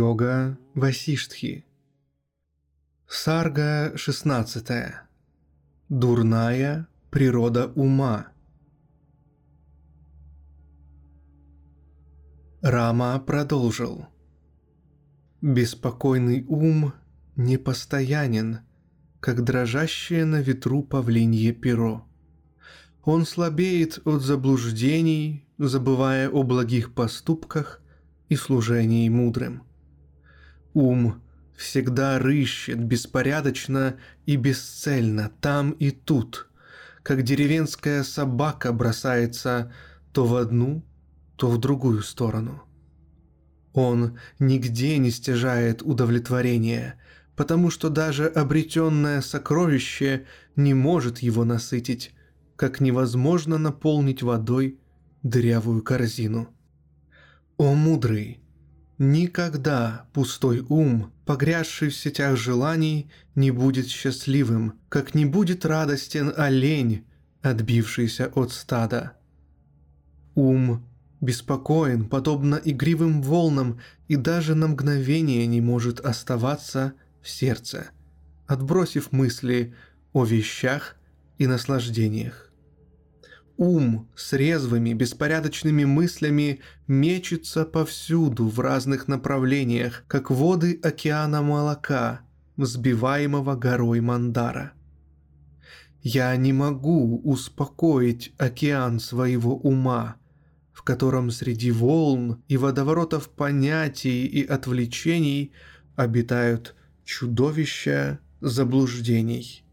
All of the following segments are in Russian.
Йога Васиштхи. Сарга 16. Дурная природа ума. Рама продолжил. Беспокойный ум непостоянен, как дрожащее на ветру павлинье перо. Он слабеет от заблуждений, забывая о благих поступках и служении мудрым. Ум всегда рыщет беспорядочно и бесцельно там и тут, как деревенская собака бросается то в одну, то в другую сторону. Он нигде не стяжает удовлетворения, потому что даже обретенное сокровище не может его насытить, как невозможно наполнить водой дырявую корзину. О мудрый, Никогда пустой ум, погрязший в сетях желаний, не будет счастливым, как не будет радостен олень, отбившийся от стада. Ум беспокоен, подобно игривым волнам, и даже на мгновение не может оставаться в сердце, отбросив мысли о вещах и наслаждениях. Ум с резвыми, беспорядочными мыслями мечется повсюду в разных направлениях, как воды океана молока, взбиваемого горой Мандара. Я не могу успокоить океан своего ума, в котором среди волн и водоворотов понятий и отвлечений обитают чудовища заблуждений.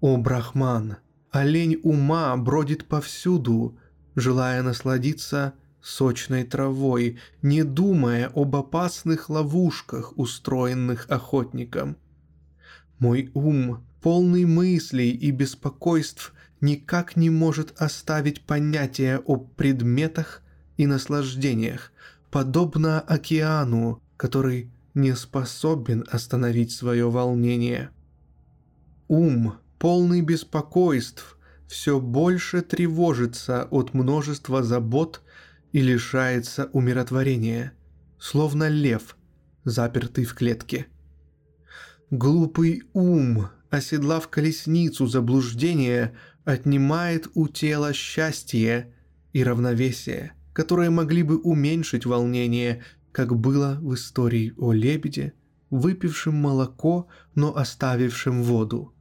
О, Брахман, Олень ума бродит повсюду, желая насладиться сочной травой, не думая об опасных ловушках, устроенных охотником. Мой ум, полный мыслей и беспокойств, никак не может оставить понятия о предметах и наслаждениях, подобно океану, который не способен остановить свое волнение. Ум полный беспокойств, все больше тревожится от множества забот и лишается умиротворения, словно лев, запертый в клетке. Глупый ум, оседлав колесницу заблуждения, отнимает у тела счастье и равновесие, которые могли бы уменьшить волнение, как было в истории о лебеде, выпившем молоко, но оставившем воду.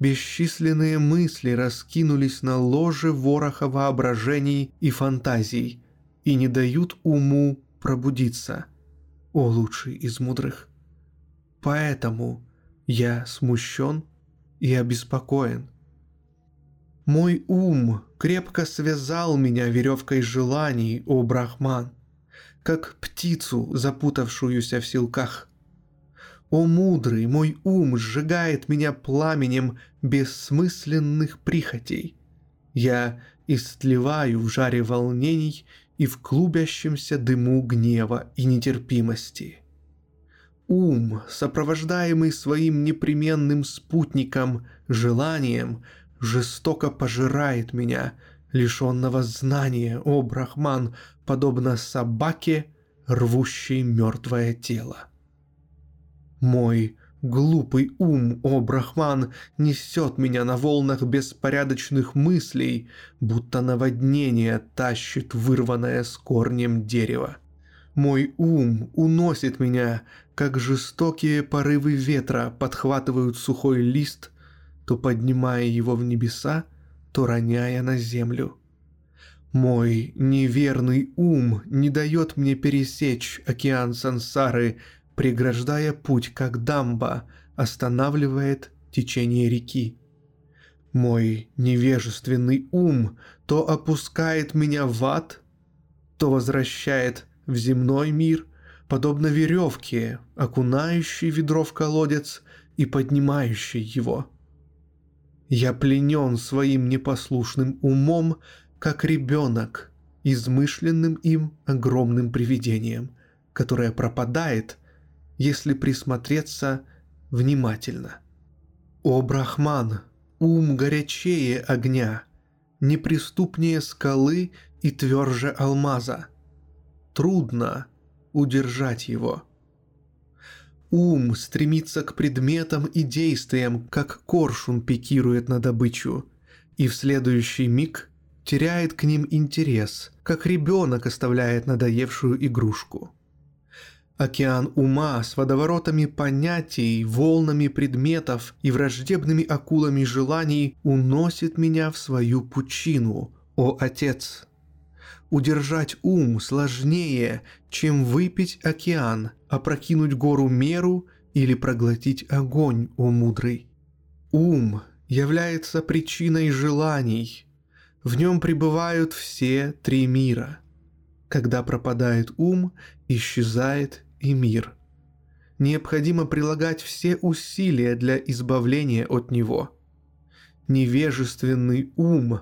Бесчисленные мысли раскинулись на ложе вороха воображений и фантазий и не дают уму пробудиться, о лучший из мудрых. Поэтому я смущен и обеспокоен. Мой ум крепко связал меня веревкой желаний, о Брахман, как птицу, запутавшуюся в силках. О мудрый, мой ум сжигает меня пламенем бессмысленных прихотей. Я истлеваю в жаре волнений и в клубящемся дыму гнева и нетерпимости. Ум, сопровождаемый своим непременным спутником, желанием, жестоко пожирает меня, лишенного знания, о Брахман, подобно собаке, рвущей мертвое тело. Мой глупый ум, о Брахман, несет меня на волнах беспорядочных мыслей, будто наводнение тащит вырванное с корнем дерево. Мой ум уносит меня, как жестокие порывы ветра подхватывают сухой лист, то поднимая его в небеса, то роняя на землю. Мой неверный ум не дает мне пересечь океан сансары, преграждая путь, как дамба останавливает течение реки. Мой невежественный ум то опускает меня в ад, то возвращает в земной мир, подобно веревке, окунающей ведро в колодец и поднимающей его. Я пленен своим непослушным умом, как ребенок, измышленным им огромным привидением, которое пропадает, если присмотреться внимательно. О, Брахман, ум горячее огня, неприступнее скалы и тверже алмаза. Трудно удержать его. Ум стремится к предметам и действиям, как коршун пикирует на добычу, и в следующий миг теряет к ним интерес, как ребенок оставляет надоевшую игрушку. Океан ума с водоворотами понятий, волнами предметов и враждебными акулами желаний уносит меня в свою пучину, о Отец. Удержать ум сложнее, чем выпить океан, опрокинуть гору меру или проглотить огонь, о мудрый. Ум является причиной желаний. В нем пребывают все три мира. Когда пропадает ум, исчезает и мир. Необходимо прилагать все усилия для избавления от него. Невежественный ум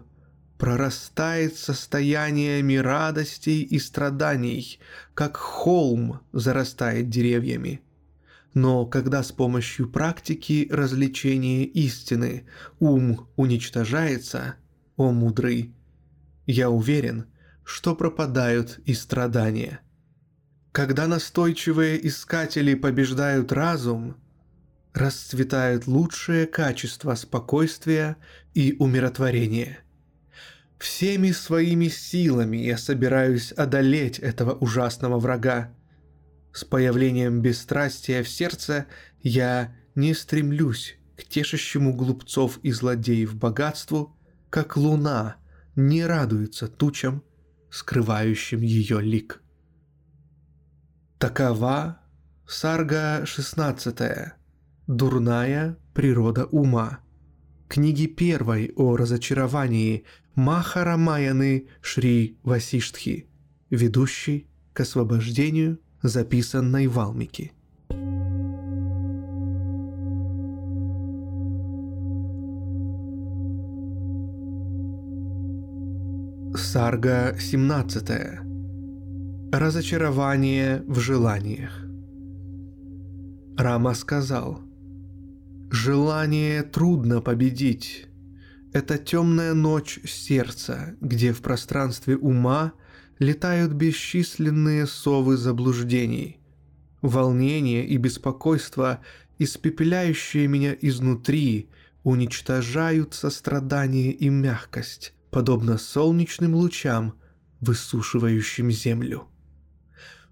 прорастает состояниями радостей и страданий, как холм зарастает деревьями. Но когда с помощью практики развлечения истины ум уничтожается, о мудрый, я уверен, что пропадают и страдания – когда настойчивые искатели побеждают разум, расцветают лучшие качества спокойствия и умиротворения. Всеми своими силами я собираюсь одолеть этого ужасного врага. С появлением бесстрастия в сердце я не стремлюсь к тешащему глупцов и злодеев богатству, как луна не радуется тучам, скрывающим ее лик. Такова Сарга 16. Дурная природа ума. Книги первой о разочаровании Махарамаяны Шри Васиштхи, ведущий к освобождению записанной Валмики. Сарга 17. Разочарование в желаниях. Рама сказал, «Желание трудно победить. Это темная ночь сердца, где в пространстве ума летают бесчисленные совы заблуждений. Волнение и беспокойство, испепеляющие меня изнутри, уничтожают сострадание и мягкость, подобно солнечным лучам, высушивающим землю.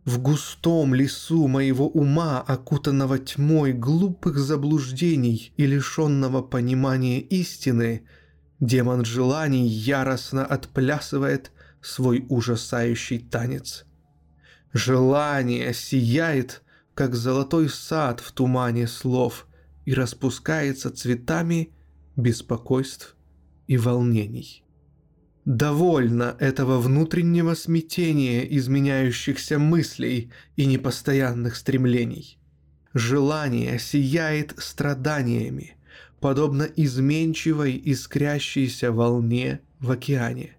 В густом лесу моего ума, окутанного тьмой глупых заблуждений и лишенного понимания истины, демон желаний яростно отплясывает свой ужасающий танец. Желание сияет, как золотой сад в тумане слов, и распускается цветами беспокойств и волнений. Довольно этого внутреннего смятения изменяющихся мыслей и непостоянных стремлений. Желание сияет страданиями, подобно изменчивой искрящейся волне в океане.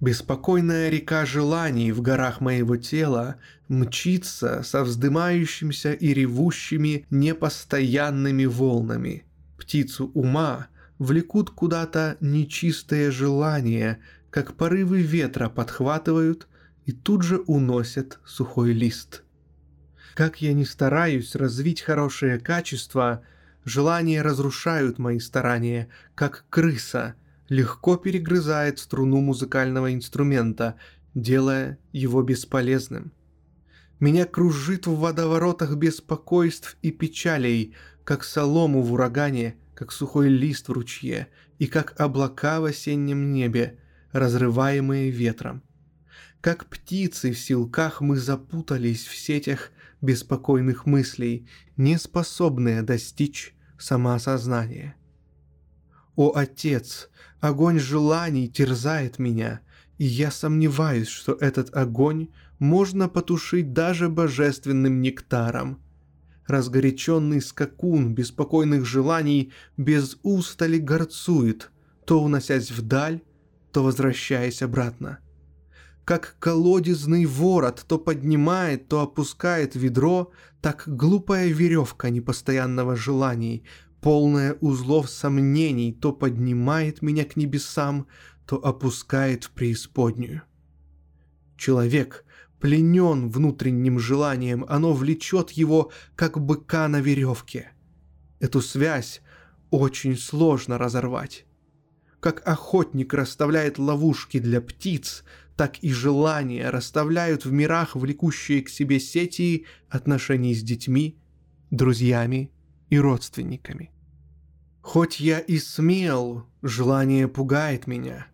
Беспокойная река желаний в горах моего тела мчится со вздымающимся и ревущими непостоянными волнами. Птицу ума – влекут куда-то нечистые желания, как порывы ветра подхватывают и тут же уносят сухой лист. Как я не стараюсь развить хорошее качество, желания разрушают мои старания, как крыса легко перегрызает струну музыкального инструмента, делая его бесполезным. Меня кружит в водоворотах беспокойств и печалей, как солому в урагане – как сухой лист в ручье и как облака в осеннем небе, разрываемые ветром. Как птицы в силках мы запутались в сетях беспокойных мыслей, не способные достичь самоосознания. О Отец, огонь желаний терзает меня, и я сомневаюсь, что этот огонь можно потушить даже божественным нектаром. Разгоряченный скакун беспокойных желаний без устали горцует, то уносясь вдаль, то возвращаясь обратно. Как колодезный ворот то поднимает, то опускает ведро, так глупая веревка непостоянного желаний, полная узлов сомнений, то поднимает меня к небесам, то опускает в преисподнюю. Человек, пленен внутренним желанием, оно влечет его, как быка на веревке. Эту связь очень сложно разорвать. Как охотник расставляет ловушки для птиц, так и желания расставляют в мирах влекущие к себе сети отношений с детьми, друзьями и родственниками. Хоть я и смел, желание пугает меня.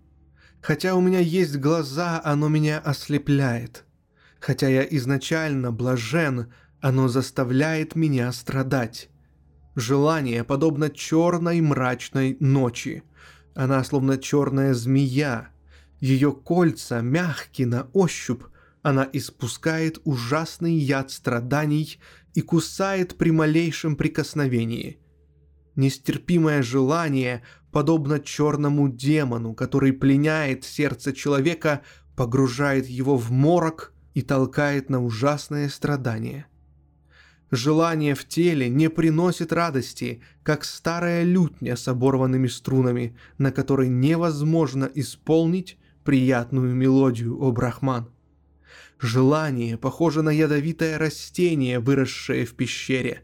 Хотя у меня есть глаза, оно меня ослепляет. Хотя я изначально блажен, оно заставляет меня страдать. Желание подобно черной мрачной ночи – она словно черная змея. Ее кольца мягкие на ощупь. Она испускает ужасный яд страданий и кусает при малейшем прикосновении. Нестерпимое желание, подобно черному демону, который пленяет сердце человека, погружает его в морок и толкает на ужасное страдание – Желание в теле не приносит радости, как старая лютня с оборванными струнами, на которой невозможно исполнить приятную мелодию, о Брахман. Желание похоже на ядовитое растение, выросшее в пещере.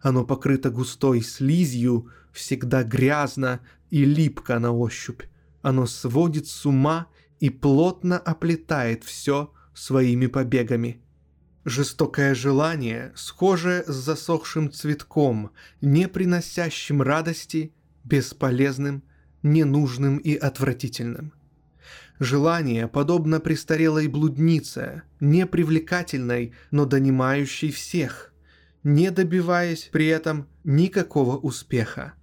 Оно покрыто густой слизью, всегда грязно и липко на ощупь. Оно сводит с ума и плотно оплетает все своими побегами – Жестокое желание схоже с засохшим цветком, не приносящим радости, бесполезным, ненужным и отвратительным. Желание подобно престарелой блуднице, непривлекательной, но донимающей всех, не добиваясь при этом никакого успеха.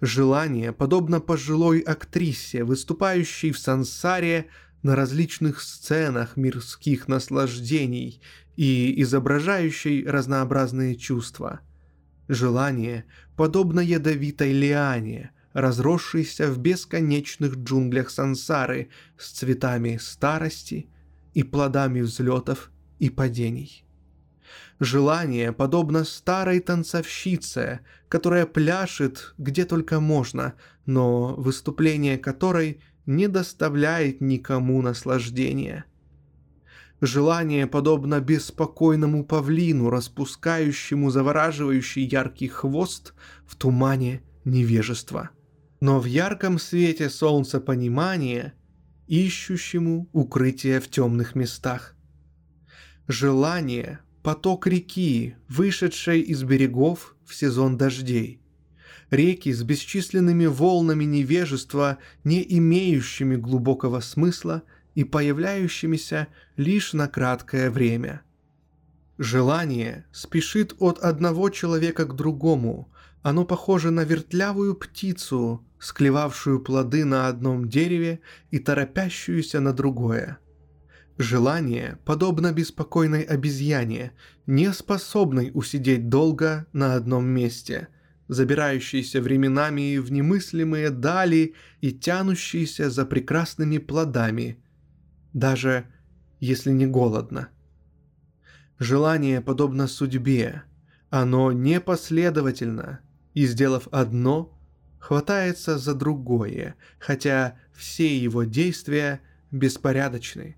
Желание подобно пожилой актрисе, выступающей в сансаре на различных сценах мирских наслаждений и изображающей разнообразные чувства. Желание, подобно ядовитой лиане, разросшейся в бесконечных джунглях сансары с цветами старости и плодами взлетов и падений. Желание подобно старой танцовщице, которая пляшет где только можно, но выступление которой не доставляет никому наслаждения – Желание подобно беспокойному павлину, распускающему завораживающий яркий хвост в тумане невежества. Но в ярком свете солнца понимания, ищущему укрытие в темных местах. Желание – поток реки, вышедшей из берегов в сезон дождей. Реки с бесчисленными волнами невежества, не имеющими глубокого смысла – и появляющимися лишь на краткое время. Желание спешит от одного человека к другому. Оно похоже на вертлявую птицу, склевавшую плоды на одном дереве и торопящуюся на другое. Желание подобно беспокойной обезьяне, не способной усидеть долго на одном месте, забирающейся временами в немыслимые дали и тянущейся за прекрасными плодами, даже если не голодно. Желание подобно судьбе, оно непоследовательно, и сделав одно, хватается за другое, хотя все его действия беспорядочны.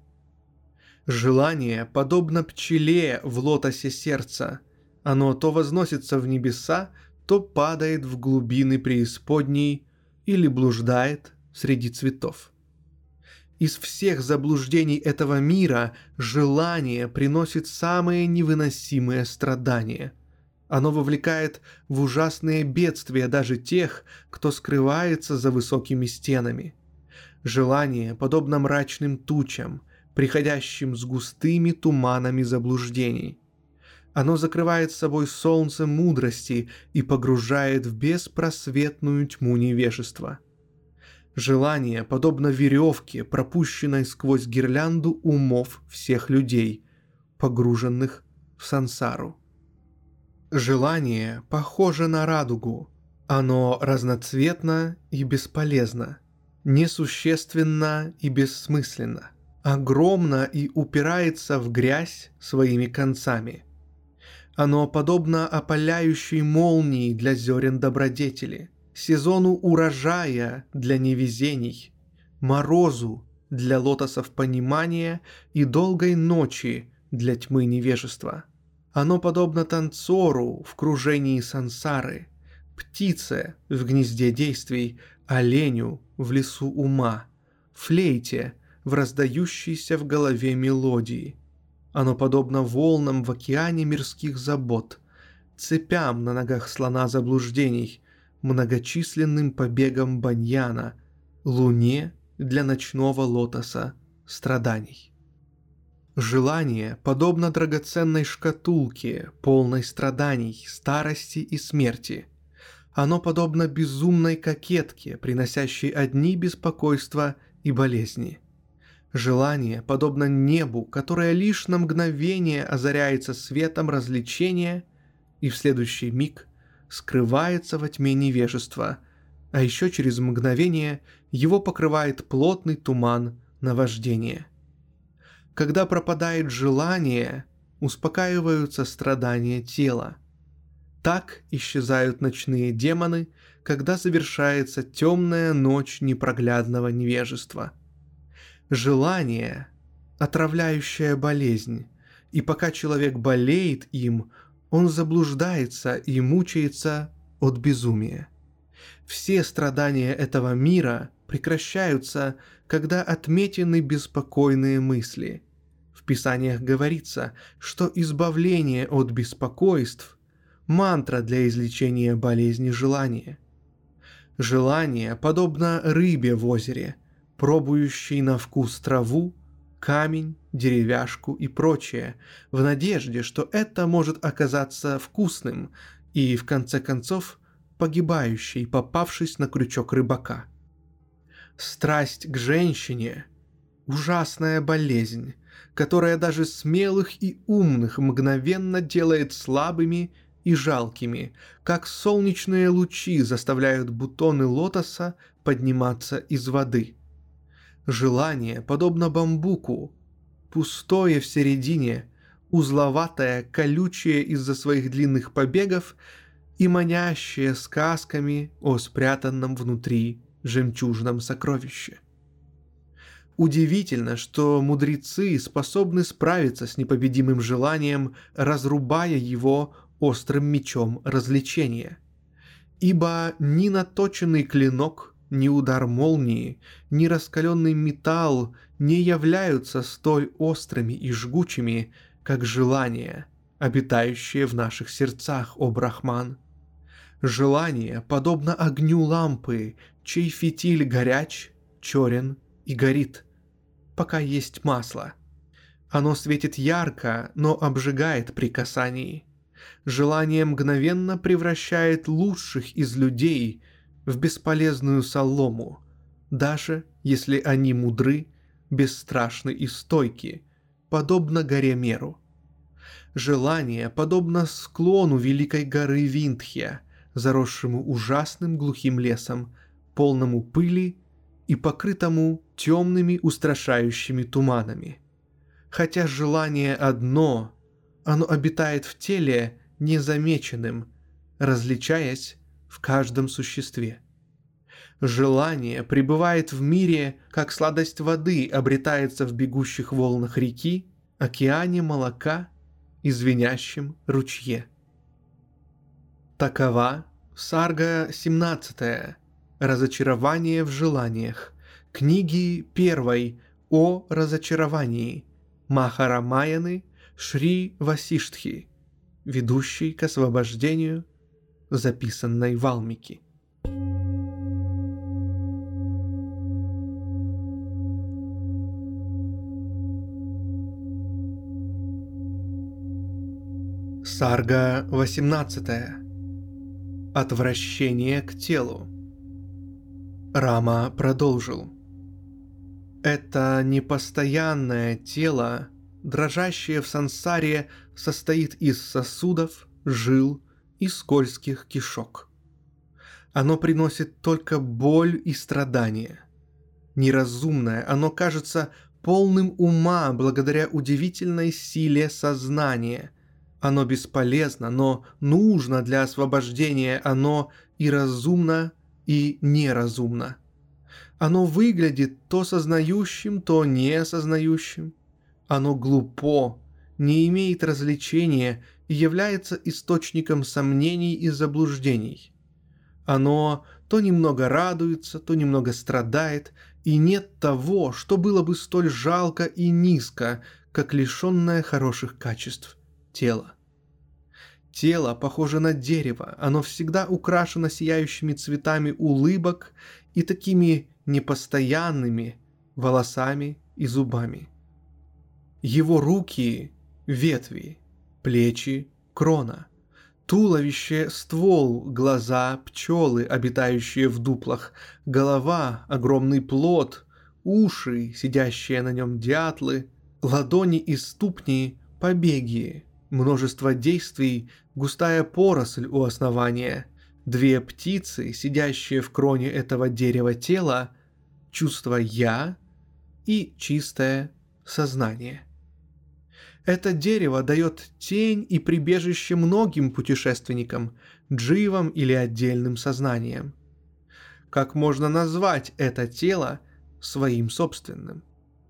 Желание подобно пчеле в лотосе сердца. Оно то возносится в небеса, то падает в глубины преисподней или блуждает среди цветов. Из всех заблуждений этого мира желание приносит самые невыносимые страдания. Оно вовлекает в ужасные бедствия даже тех, кто скрывается за высокими стенами. Желание подобно мрачным тучам, приходящим с густыми туманами заблуждений. Оно закрывает собой солнце мудрости и погружает в беспросветную тьму невежества. Желание подобно веревке, пропущенной сквозь гирлянду умов всех людей, погруженных в сансару. Желание похоже на радугу. Оно разноцветно и бесполезно, несущественно и бессмысленно, огромно и упирается в грязь своими концами. Оно подобно опаляющей молнии для зерен добродетели, сезону урожая для невезений, морозу для лотосов понимания и долгой ночи для тьмы невежества – оно подобно танцору в кружении сансары, птице в гнезде действий, оленю в лесу ума, флейте в раздающейся в голове мелодии. Оно подобно волнам в океане мирских забот, цепям на ногах слона заблуждений, многочисленным побегам баньяна, луне для ночного лотоса страданий. Желание подобно драгоценной шкатулке, полной страданий, старости и смерти. Оно подобно безумной кокетке, приносящей одни беспокойства и болезни. Желание подобно небу, которое лишь на мгновение озаряется светом развлечения и в следующий миг скрывается во тьме невежества, а еще через мгновение его покрывает плотный туман наваждения – когда пропадает желание, успокаиваются страдания тела. Так исчезают ночные демоны, когда завершается темная ночь непроглядного невежества. Желание – отравляющая болезнь, и пока человек болеет им, он заблуждается и мучается от безумия. Все страдания этого мира прекращаются, когда отметены беспокойные мысли – Писаниях говорится, что избавление от беспокойств – мантра для излечения болезни желания. Желание подобно рыбе в озере, пробующей на вкус траву, камень, деревяшку и прочее, в надежде, что это может оказаться вкусным и, в конце концов, погибающей, попавшись на крючок рыбака. Страсть к женщине – ужасная болезнь, которая даже смелых и умных мгновенно делает слабыми и жалкими, как солнечные лучи заставляют бутоны лотоса подниматься из воды. Желание, подобно бамбуку, пустое в середине, узловатое, колючее из-за своих длинных побегов и манящее сказками о спрятанном внутри жемчужном сокровище. Удивительно, что мудрецы способны справиться с непобедимым желанием, разрубая его острым мечом развлечения. Ибо ни наточенный клинок, ни удар молнии, ни раскаленный металл не являются столь острыми и жгучими, как желания, обитающие в наших сердцах, о Брахман. Желание подобно огню лампы, чей фитиль горяч, черен и горит пока есть масло. Оно светит ярко, но обжигает при касании. Желание мгновенно превращает лучших из людей в бесполезную солому, даже если они мудры, бесстрашны и стойки, подобно горе Меру. Желание подобно склону великой горы Виндхья, заросшему ужасным глухим лесом, полному пыли и покрытому темными устрашающими туманами. Хотя желание одно, оно обитает в теле незамеченным, различаясь в каждом существе. Желание пребывает в мире, как сладость воды обретается в бегущих волнах реки, океане молока и звенящем ручье. Такова Сарга 17 Разочарование в желаниях. Книги первой о разочаровании. Махарамаяны Шри Васиштхи, ведущий к освобождению, записанной Валмики. Сарга 18. Отвращение к телу. Рама продолжил. Это непостоянное тело, дрожащее в сансаре, состоит из сосудов, жил и скользких кишок. Оно приносит только боль и страдания. Неразумное, оно кажется полным ума благодаря удивительной силе сознания – оно бесполезно, но нужно для освобождения, оно и разумно, и неразумно. Оно выглядит то сознающим, то неосознающим. Оно глупо, не имеет развлечения является источником сомнений и заблуждений. Оно то немного радуется, то немного страдает, и нет того, что было бы столь жалко и низко, как лишенное хороших качеств тело. Тело похоже на дерево, оно всегда украшено сияющими цветами улыбок и такими непостоянными волосами и зубами. Его руки – ветви, плечи – крона, туловище – ствол, глаза – пчелы, обитающие в дуплах, голова – огромный плод, уши, сидящие на нем дятлы, ладони и ступни – побеги, множество действий, густая поросль у основания, две птицы, сидящие в кроне этого дерева тела, чувство «я» и чистое сознание. Это дерево дает тень и прибежище многим путешественникам, дживам или отдельным сознаниям. Как можно назвать это тело своим собственным?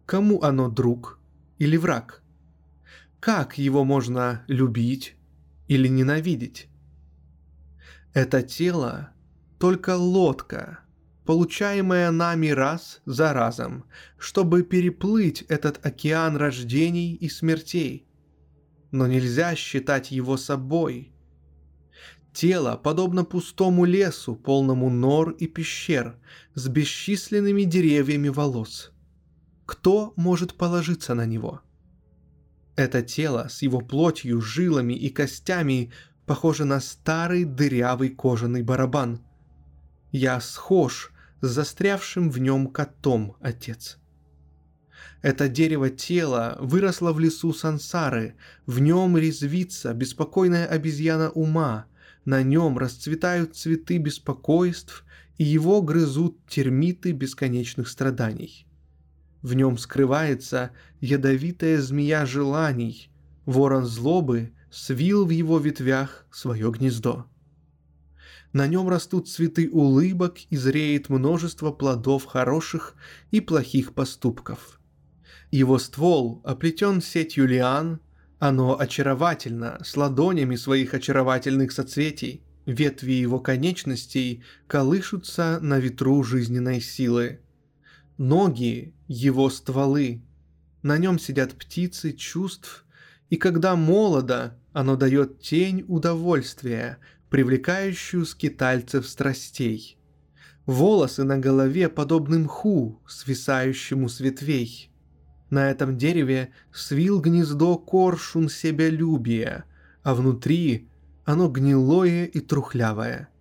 Кому оно друг или враг – как его можно любить или ненавидеть? Это тело только лодка, получаемая нами раз за разом, чтобы переплыть этот океан рождений и смертей. Но нельзя считать его собой. Тело подобно пустому лесу, полному нор и пещер, с бесчисленными деревьями волос. Кто может положиться на него – это тело с его плотью, жилами и костями похоже на старый дырявый кожаный барабан. Я схож с застрявшим в нем котом, отец. Это дерево тела выросло в лесу сансары, в нем резвится беспокойная обезьяна ума, на нем расцветают цветы беспокойств, и его грызут термиты бесконечных страданий. В нем скрывается ядовитая змея желаний. Ворон злобы свил в его ветвях свое гнездо. На нем растут цветы улыбок и зреет множество плодов хороших и плохих поступков. Его ствол оплетен сетью лиан, оно очаровательно, с ладонями своих очаровательных соцветий. Ветви его конечностей колышутся на ветру жизненной силы – ноги — его стволы. На нем сидят птицы чувств, и когда молодо, оно дает тень удовольствия, привлекающую скитальцев страстей. Волосы на голове подобны мху, свисающему с ветвей. На этом дереве свил гнездо коршун себялюбия, а внутри оно гнилое и трухлявое —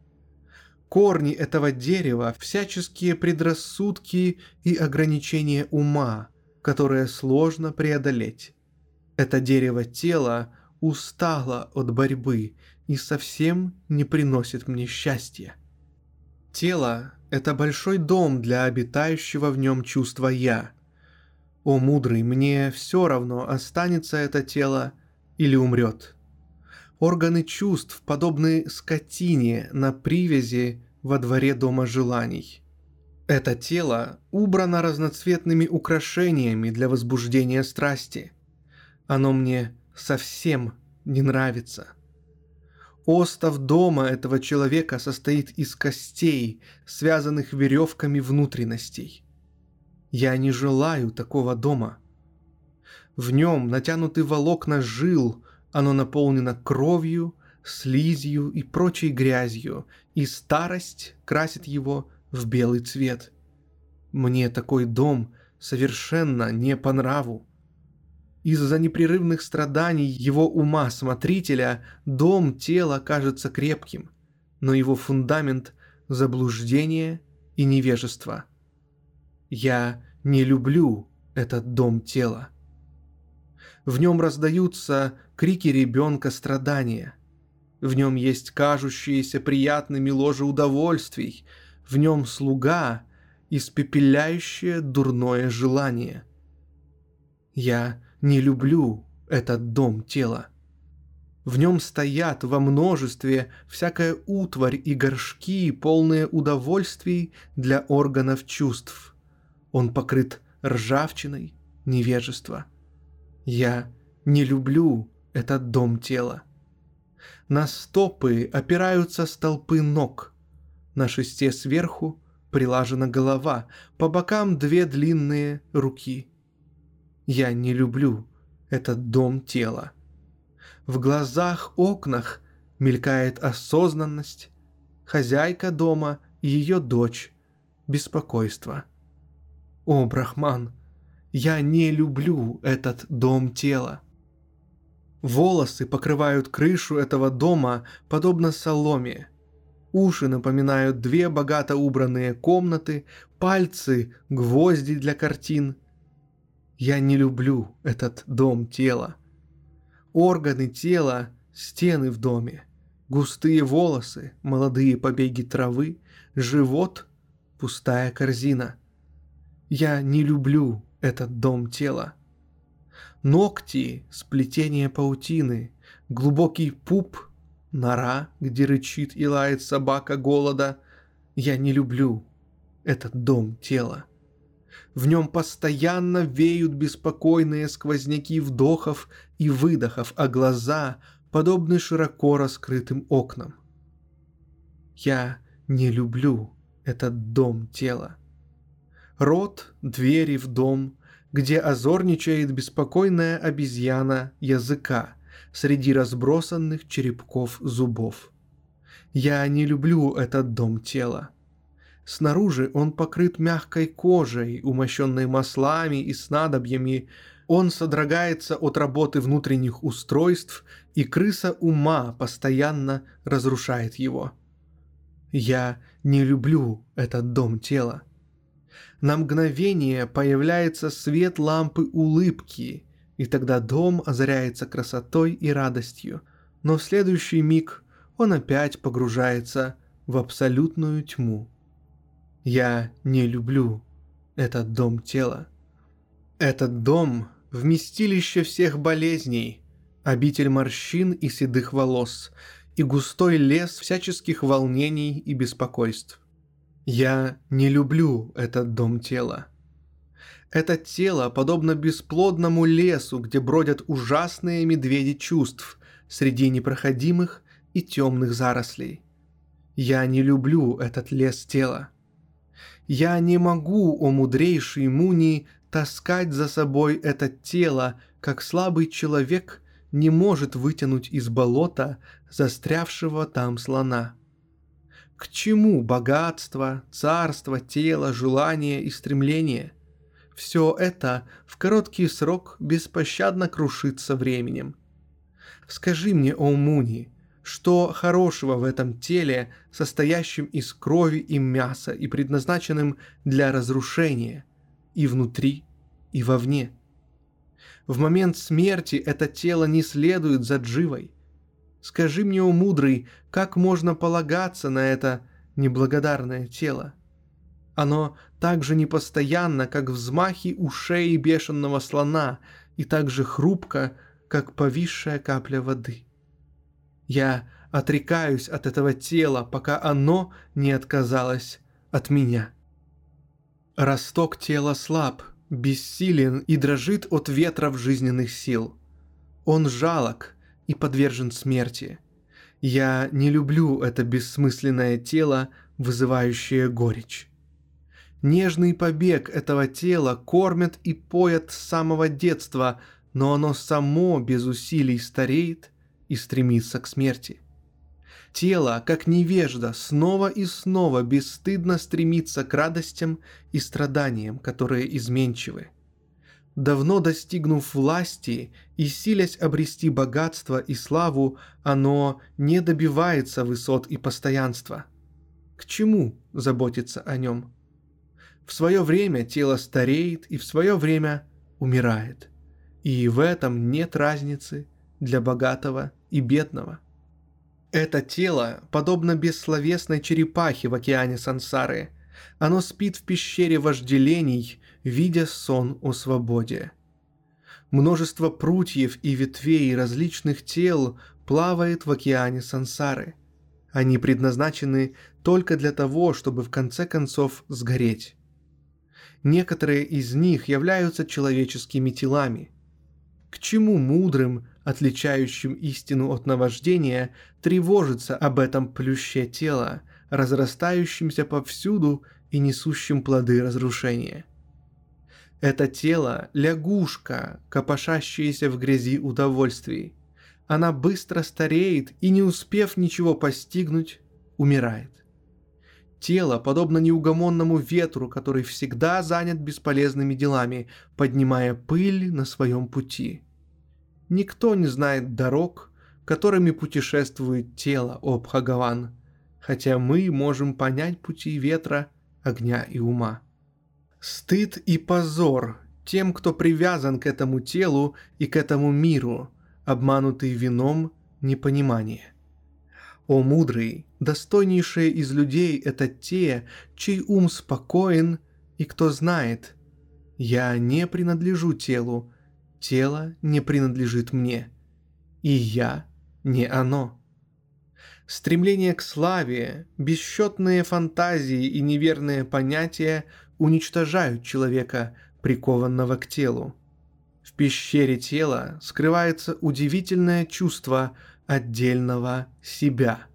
корни этого дерева, всяческие предрассудки и ограничения ума, которые сложно преодолеть. Это дерево тела устало от борьбы и совсем не приносит мне счастья. Тело – это большой дом для обитающего в нем чувства «я». О, мудрый, мне все равно, останется это тело или умрет – Органы чувств подобны скотине на привязи во дворе дома желаний. Это тело убрано разноцветными украшениями для возбуждения страсти. Оно мне совсем не нравится. Остов дома этого человека состоит из костей, связанных веревками внутренностей. Я не желаю такого дома. В нем натянуты волокна жил, оно наполнено кровью, слизью и прочей грязью, и старость красит его в белый цвет. Мне такой дом совершенно не по нраву. Из-за непрерывных страданий его ума смотрителя дом тела кажется крепким, но его фундамент – заблуждение и невежество. Я не люблю этот дом тела. В нем раздаются крики ребенка страдания. В нем есть кажущиеся приятными ложи удовольствий. В нем слуга, испепеляющее дурное желание. Я не люблю этот дом тела. В нем стоят во множестве всякая утварь и горшки, полные удовольствий для органов чувств. Он покрыт ржавчиной невежества. Я не люблю этот дом тела. На стопы опираются столпы ног. На шесте сверху прилажена голова, по бокам две длинные руки. Я не люблю этот дом тела. В глазах окнах мелькает осознанность, хозяйка дома и ее дочь, беспокойство. О, Брахман, я не люблю этот дом тела. Волосы покрывают крышу этого дома, подобно соломе. Уши напоминают две богато убранные комнаты, пальцы — гвозди для картин. Я не люблю этот дом тела. Органы тела — стены в доме. Густые волосы, молодые побеги травы, живот — пустая корзина. Я не люблю этот дом тела. Ногти, сплетение паутины, глубокий пуп, нора, где рычит и лает собака голода. Я не люблю этот дом тела. В нем постоянно веют беспокойные сквозняки вдохов и выдохов, а глаза подобны широко раскрытым окнам. Я не люблю этот дом тела. Рот, двери в дом, где озорничает беспокойная обезьяна языка среди разбросанных черепков зубов. Я не люблю этот дом тела. Снаружи он покрыт мягкой кожей, умощенной маслами и снадобьями. Он содрогается от работы внутренних устройств, и крыса ума постоянно разрушает его. Я не люблю этот дом тела. На мгновение появляется свет лампы улыбки, и тогда дом озаряется красотой и радостью, но в следующий миг он опять погружается в абсолютную тьму. Я не люблю этот дом тела. Этот дом – вместилище всех болезней, обитель морщин и седых волос, и густой лес всяческих волнений и беспокойств. Я не люблю этот дом тела. Это тело подобно бесплодному лесу, где бродят ужасные медведи чувств среди непроходимых и темных зарослей. Я не люблю этот лес тела. Я не могу, о мудрейший Муни, таскать за собой это тело, как слабый человек не может вытянуть из болота застрявшего там слона. К чему богатство, царство, тело, желание и стремление? Все это в короткий срок беспощадно крушится временем. Скажи мне, о Муни, что хорошего в этом теле, состоящем из крови и мяса и предназначенным для разрушения, и внутри, и вовне? В момент смерти это тело не следует за дживой, Скажи мне, о мудрый, как можно полагаться на это неблагодарное тело? Оно так же непостоянно, как взмахи ушей бешеного слона, и так же хрупко, как повисшая капля воды. Я отрекаюсь от этого тела, пока оно не отказалось от меня. Росток тела слаб, бессилен и дрожит от ветров жизненных сил. Он жалок, и подвержен смерти. Я не люблю это бессмысленное тело, вызывающее горечь. Нежный побег этого тела кормят и поят с самого детства, но оно само без усилий стареет и стремится к смерти. Тело, как невежда, снова и снова бесстыдно стремится к радостям и страданиям, которые изменчивы. Давно достигнув власти и силясь обрести богатство и славу, оно не добивается высот и постоянства. К чему заботиться о нем? В свое время тело стареет и в свое время умирает. И в этом нет разницы для богатого и бедного. Это тело подобно бессловесной черепахе в океане сансары. Оно спит в пещере вожделений, видя сон о свободе. Множество прутьев и ветвей различных тел плавает в океане сансары. Они предназначены только для того, чтобы в конце концов сгореть. Некоторые из них являются человеческими телами. К чему мудрым, отличающим истину от наваждения, тревожиться об этом плюще тела, разрастающемся повсюду и несущем плоды разрушения? Это тело – лягушка, копошащаяся в грязи удовольствий. Она быстро стареет и, не успев ничего постигнуть, умирает. Тело подобно неугомонному ветру, который всегда занят бесполезными делами, поднимая пыль на своем пути. Никто не знает дорог, которыми путешествует тело Обхагаван, хотя мы можем понять пути ветра, огня и ума. Стыд и позор тем, кто привязан к этому телу и к этому миру, обманутый вином непонимания. О мудрый, достойнейшие из людей — это те, чей ум спокоен и кто знает. Я не принадлежу телу, тело не принадлежит мне, и я не оно. Стремление к славе, бесчетные фантазии и неверные понятия уничтожают человека, прикованного к телу. В пещере тела скрывается удивительное чувство – отдельного себя.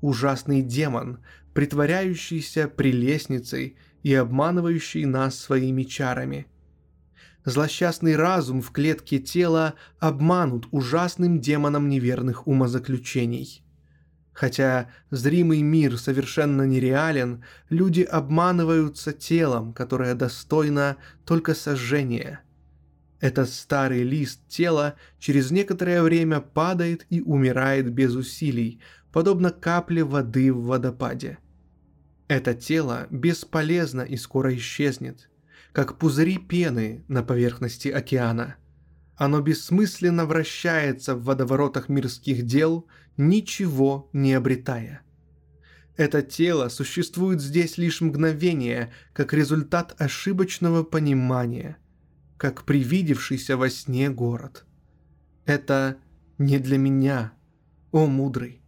Ужасный демон, притворяющийся прелестницей и обманывающий нас своими чарами. Злосчастный разум в клетке тела обманут ужасным демоном неверных умозаключений. Хотя зримый мир совершенно нереален, люди обманываются телом, которое достойно только сожжения – этот старый лист тела через некоторое время падает и умирает без усилий, подобно капле воды в водопаде. Это тело бесполезно и скоро исчезнет, как пузыри пены на поверхности океана. Оно бессмысленно вращается в водоворотах мирских дел, ничего не обретая. Это тело существует здесь лишь мгновение, как результат ошибочного понимания – как привидевшийся во сне город. Это не для меня, о мудрый.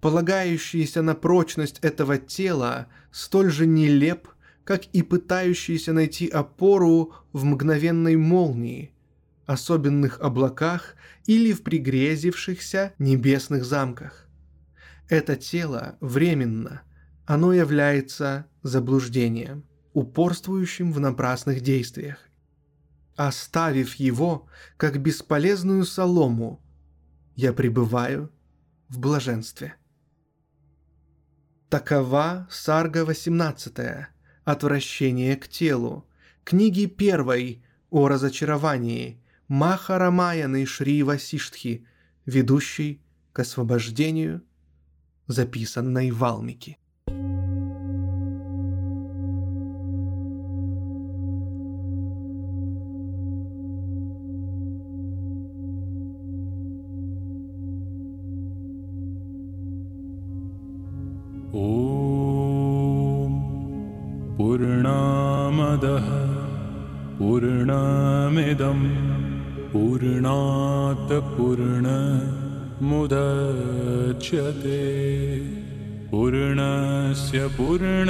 Полагающийся на прочность этого тела столь же нелеп, как и пытающийся найти опору в мгновенной молнии, особенных облаках или в пригрезившихся небесных замках. Это тело временно, оно является заблуждением, упорствующим в напрасных действиях оставив его, как бесполезную солому, я пребываю в блаженстве. Такова Сарга 18 «Отвращение к телу», книги первой о разочаровании Махарамаяны Шри Васиштхи, ведущей к освобождению, записанной Валмики. पूर्णस्य पूर्ण